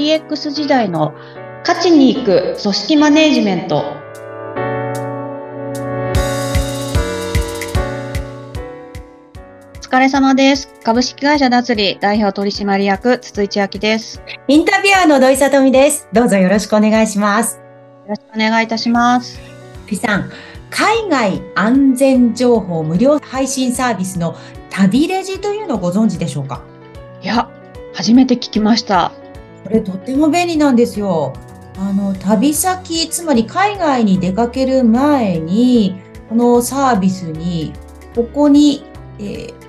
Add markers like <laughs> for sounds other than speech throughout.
DX 時代の勝ちに行く組織マネジメント。お疲れ様です。株式会社ダツリ代表取締役筒井千明です。インタビュアーの土井さとみです。どうぞよろしくお願いします。よろしくお願いいたします。土井さん、海外安全情報無料配信サービスの旅レジというのをご存知でしょうか？いや、初めて聞きました。これとっても便利なんですよ。あの、旅先、つまり海外に出かける前に、このサービスに、ここに、えー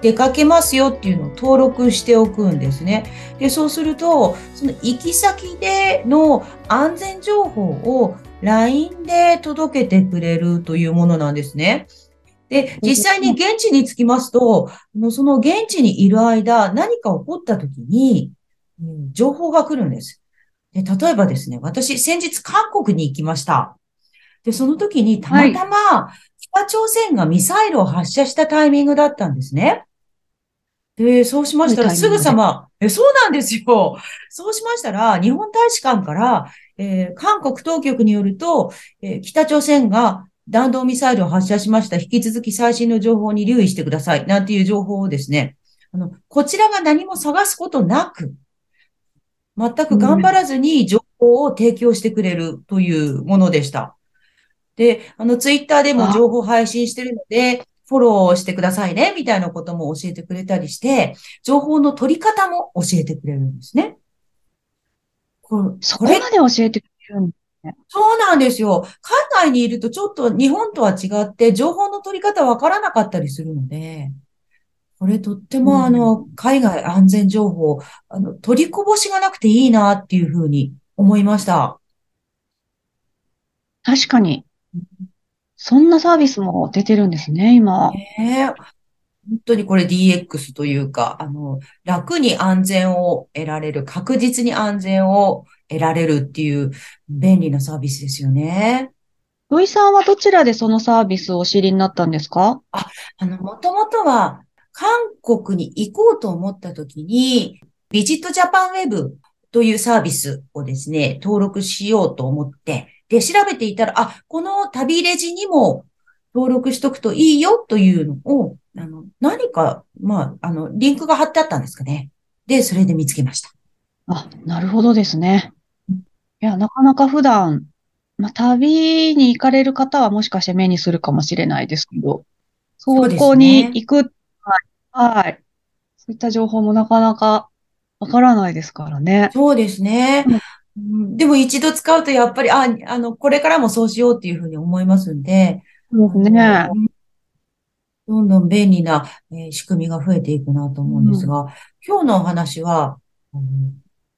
出かけますよっていうのを登録しておくんですね。で、そうすると、その行き先での安全情報を LINE で届けてくれるというものなんですね。で、実際に現地に着きますと、その現地にいる間、何か起こった時に、情報が来るんです。で、例えばですね、私、先日韓国に行きました。で、その時にたまたま、北朝鮮がミサイルを発射したタイミングだったんですね。で、そうしましたら、すぐさま、え、そうなんですよ。そうしましたら、日本大使館から、えー韓国当局によると、えー北朝鮮が弾道ミサイルを発射しました。引き続き最新の情報に留意してください。なんていう情報をですね、あの、こちらが何も探すことなく、全く頑張らずに情報を提供してくれるというものでした。で、あの、ツイッターでも情報配信してるので、フォローしてくださいね、みたいなことも教えてくれたりして、情報の取り方も教えてくれるんですね。これそこまで教えてくれるんそうなんですよ。海外にいるとちょっと日本とは違って情報の取り方わからなかったりするので、これとってうんもあの、海外安全情報、あの、取りこぼしがなくていいなっていうふうに思いました。確かに。そんなサービスも出てるんですね、今。ねえ本当にこれ DX というか、あの、楽に安全を得られる、確実に安全を得られるっていう便利なサービスですよね。土井さんはどちらでそのサービスをお知りになったんですか？あの、もともとは、韓国に行こうと思った時に、ビジットジャパンウェブというサービスをですね、登録しようと思って、で、調べていたら、あ、この旅レジにも登録しとくといいよというのを、あの、何か、まあ、あの、リンクが貼ってあったんですかね。で、それで見つけました。あ、なるほどですねうん。いや、なかなか普段、まあ、旅に行かれる方はもしかして目にするかもしれないですけど、そこにね行く、はい、はい。そういった情報もなかなかわからないですからね。そうですね。うんでも一度使うとやっぱり、あ、あの、これからもそうしようっていうふうに思いますんで、そうですね。うんどんどん便利な、えー仕組みが増えていくなと思うんですが、今日のお話は、あの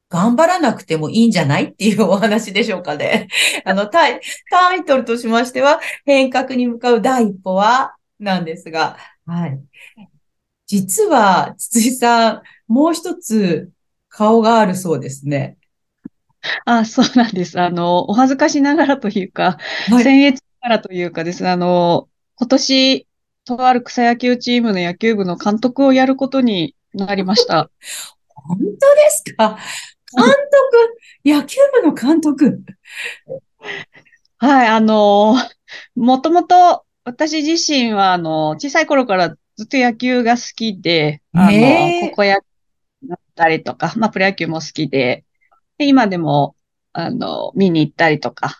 頑張らなくてもいいんじゃないっていうお話でしょうかね。<laughs> あの、タイ、タイトルとしましては、変革に向かう第一歩は、なんですが、はい。実は、筒井さん、もう一つ顔があるそうですね。あ、そうなんです。あの、お恥ずかしながらというか、はい。僭越ながらというかですね、あの、今年、とある草野球チームの野球部の監督をやることになりました。本当ですか？監督、野球部の監督。はい、あの、もともと私自身は、あの、小さい頃からずっと野球が好きで、あの、高校野球だったりとか、まあ、プロ野球も好きで、で、今でも、あの、見に行ったりとか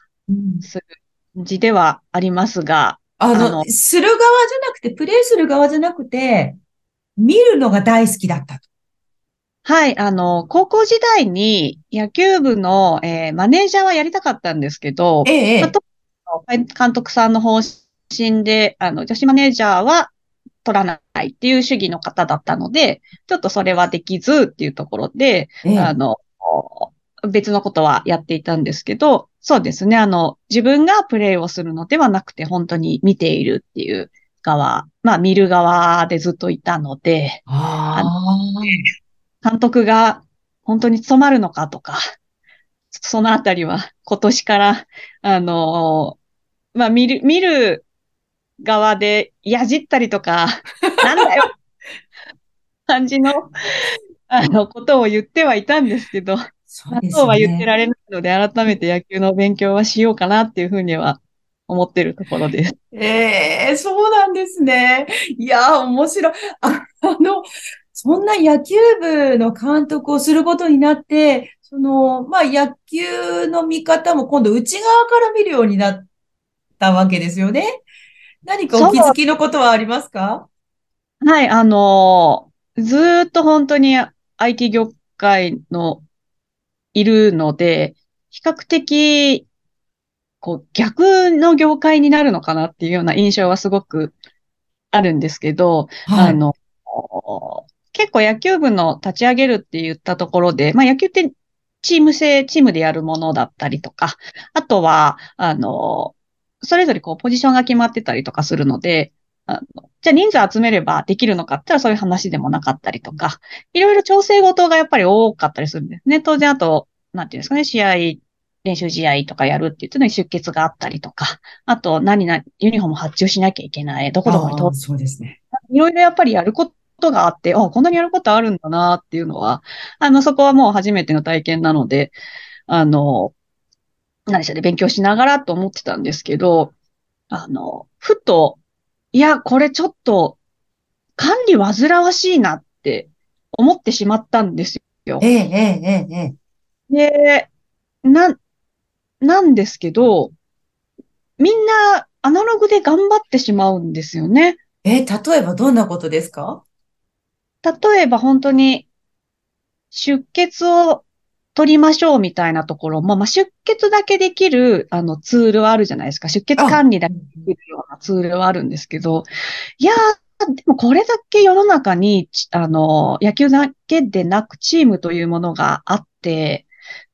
する感じではありますが、あの、あのする側じゃなくて、プレイする側じゃなくて、見るのが大好きだったと。はい、あの、高校時代に野球部の、えーマネージャーはやりたかったんですけど、ええ、監督さんの方針で、あの、女子マネージャーは取らないっていう主義の方だったので、ちょっとそれはできずっていうところで、え、え。えあの、別のことはやっていたんですけど、そうですね、あの、自分がプレイをするのではなくて、本当に見ているっていう側、まあ見る側でずっといたので、あ監督が本当に務まるのかとか、そのあたりは今年から、あのまあ、見る、見る側でやじったりとか、<laughs> なんだよ感じの、あの、ことを言ってはいたんですけど、そうまあ、ですそうは言ってね。られないので、改めて野球の勉強はしようかなっていうふうには思ってるところです。ええそうなんですね。いやー、面白い。あ、あの、そんな野球部の監督をすることになって、その、まあ、野球の見方も今度内側から見るようになったわけですよね。何かお気づきのことはありますか？はい、あのーずーっと本当に IT 業界のいるので、比較的、こう、逆の業界になるのかなっていうような印象はすごくあるんですけど、はい。あの、結構野球部の立ち上げるって言ったところで、まあ野球ってチーム制、チームでやるものだったりとか、あとは、あの、それぞれこうポジションが決まってたりとかするので、あのじゃあ人数集めればできるのかって言ったらそういう話でもなかったりとか、いろいろ調整事がやっぱり多かったりするんですね。当然あと、なんていうんですかね、試合、練習試合とかやるって言ってのに出血があったりとか、あと何々、ユニフォーム発注しなきゃいけない、どこどこにああ、そうですね。いろいろやっぱりやることがあって、あ、こんなにやることあるんだなっていうのは、あの、そこはもう初めての体験なので、あの、何でしょうね、勉強しながらと思ってたんですけど、あの、ふと、いや、これちょっと管理煩わしいなって思ってしまったんですよ。ええ、ええ、ええ、ええで、な、なんですけど、みんなアナログで頑張ってしまうんですよね。えー例えばどんなことですか？例えば本当に出血を取りましょうみたいなところも、まあ、出血だけできる、あの、ツールはあるじゃないですか。出血あ、管理だけできるようなツールはあるんですけど、いやー、でもこれだけ世の中に、ちあの、野球だけでなくチームというものがあって、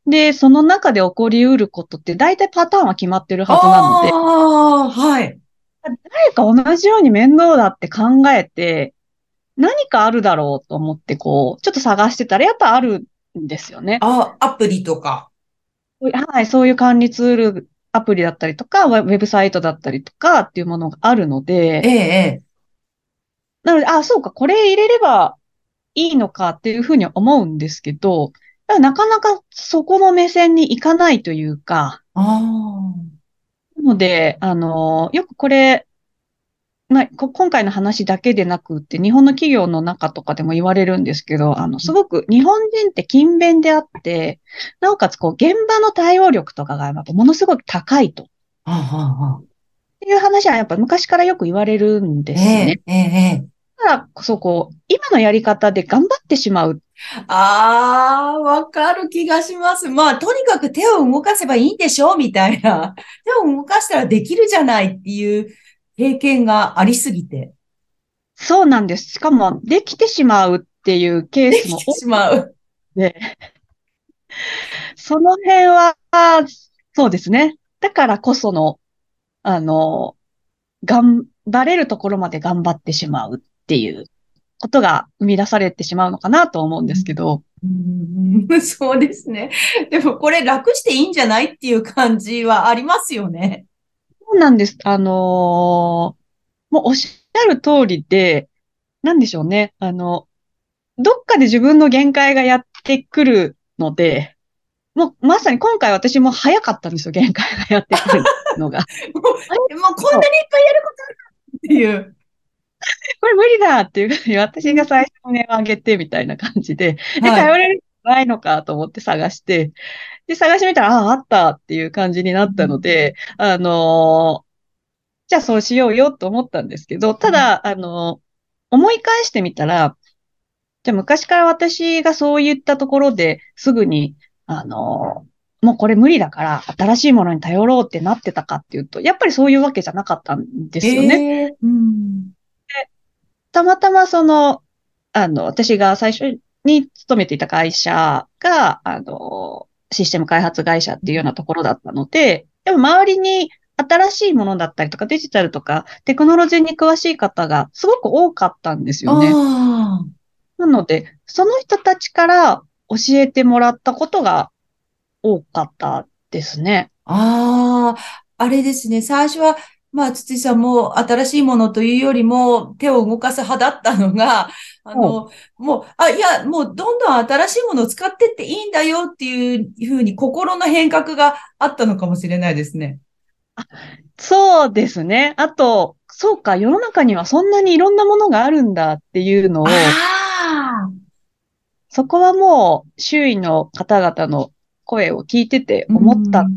で、その中で起こり得ることって大体パターンは決まってるあはずなので、あ、はい。誰か同じように面倒だって考えて、何かあるだろうと思ってこう、ちょっと探してたらやっぱあるんですよね。あ、アプリとか。はい、そういう管理ツール、アプリだったりとか、ウェブサイトだったりとかっていうものがあるのえで、え、ええなので、あ、そうか、これ入れればいいのかっていうふうには思うんですけど、なかなかそこの目線に行かないというか、ああ、なので、あの、よくこれ、まあ、こ今回の話だけでなくって、日本の企業の中とかでも言われるんですけど、あの、すごく日本人って勤勉であって、なおかつこう、現場の対応力とかがやっぱものすごく高いと。っああ、ああ、ていう話はやっぱ昔からよく言われるんでええ、すね。ええ、ええだからこそこう、今のやり方で頑張ってしまう。ああ、わかる気がします。まあ、とにかく手を動かせばいいんでしょみたいな。手を動かしたらできるじゃないっていう経験がありすぎて、そうなんです。しかも、できてしまうっていうケーできてスも多くしまう。て、その辺は、そうですね。だからこその、あの、頑張れるところまで頑張ってしまうっていうことが生み出されてしまうのかなと思うんですけど、うんうん <laughs> そうですね。でもこれ楽していいんじゃないっていう感じはありますよね。そうなんです。あのーもうおっしゃる通りで、なんでしょうね。あの、どっかで自分の限界がやってくるので、もうまさに今回私も早かったんですよ。限界がやってくるのが。もう、こんなにいっぱいやることあるっていう。これ無理だっていうふうに私が最初に値を上げてみたいな感じで、え、はい。頼れるのないのかと思って探して、で、探してみたら、ああ、あったっていう感じになったので、あのーじゃあそうしようよと思ったんですけど、ただ、あのー思い返してみたら、じゃあ昔から私がそういったところですぐに、あのーもうこれ無理だから新しいものに頼ろうってなってたかっていうと、やっぱりそういうわけじゃなかったんですよね。ええうん。たまたまその、あの、私が最初に勤めていた会社が、あの、システム開発会社っていうようなところだったので、でも周りに新しいものだったりとかデジタルとかテクノロジーに詳しい方がすごく多かったんですよね。あなので、その人たちから教えてもらったことが多かったですね。あ、ああ、あれですね。最初はまあ、筒井さんも新しいものというよりも手を動かす派だったのが、あの、もう、あ、いや、もうどんどん新しいものを使ってっていいんだよっていうふうに心の変革があったのかもしれないですね。そうですね。あと、そうか、世の中にはそんなにいろんなものがあるんだっていうのを、そこはもう周囲の方々の声を聞いてて思ったと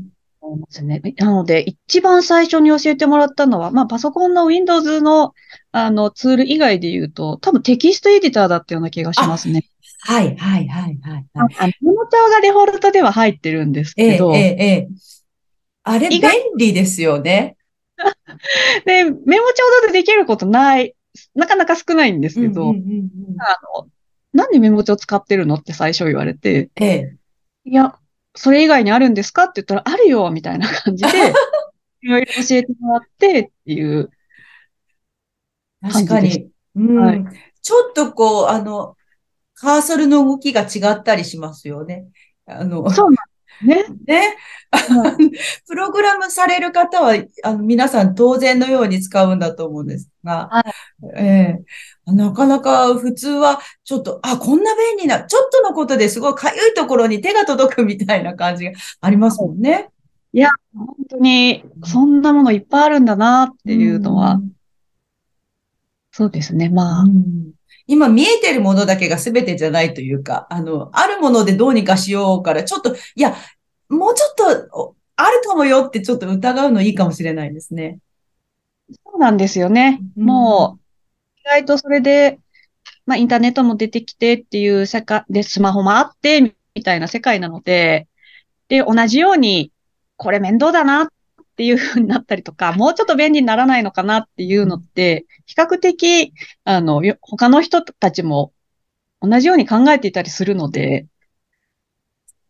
思いますね。なので、一番最初に教えてもらったのは、まあ、パソコンの Windows のあのツール以外で言うと、多分テキストエディターだったような気がしますね。はい、はい、はい、はい。あモ帳がデフォルトでは入ってるんですけど、ええ、ええ、あれ便利ですよね。<laughs> で、メモ帳でできることない、なかなか少ないんですけど、あの、なんでメモ帳使ってるのって最初言われて、ええ、いや、それ以外にあるんですか？って言ったら、あるよ、みたいな感じで、<laughs> いろいろ教えてもらってっていう確かに。うん、はい、ちょっとこう、あの、カーソルの動きが違ったりしますよね。あの、そうね。ね。<laughs> プログラムされる方は、あの皆さん当然のように使うんだと思うんですが、はい、えー、なかなか普通はちょっと、あ、こんな便利な、ちょっとのことですごいかゆいところに手が届くみたいな感じがありますもんね。いや、本当に、そんなものいっぱいあるんだなっていうのは、うん、そうですね、まあ。うん今見えてるものだけが全てじゃないというか、あの、あるものでどうにかしようから、ちょっと、いや、もうちょっと、あるかもよってちょっと疑うのいいかもしれないですね。そうなんですよね。うん、もう、意意外とそれで、まあ、インターネットも出てきてっていう世界で、スマホもあって、みたいな世界なので、で、同じように、これ面倒だなっていう風になったりとか、もうちょっと便利にならないのかなっていうのって、比較的、あの、他の人たちも同じように考えていたりするので、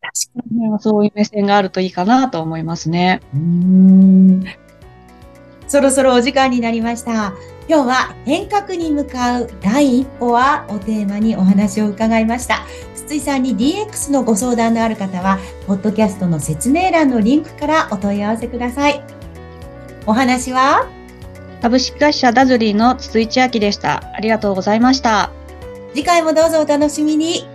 確かにそういう目線があるといいかなと思いますね。うんそろそろお時間になりました。今日は変革に向かう第一歩はをテーマにお話を伺いました。筒井さんに DX のご相談のある方は、ポッドキャストの説明欄のリンクからお問い合わせください。お話は？株式会社ダズリーの筒井千明でした。ありがとうございました。次回もどうぞお楽しみに。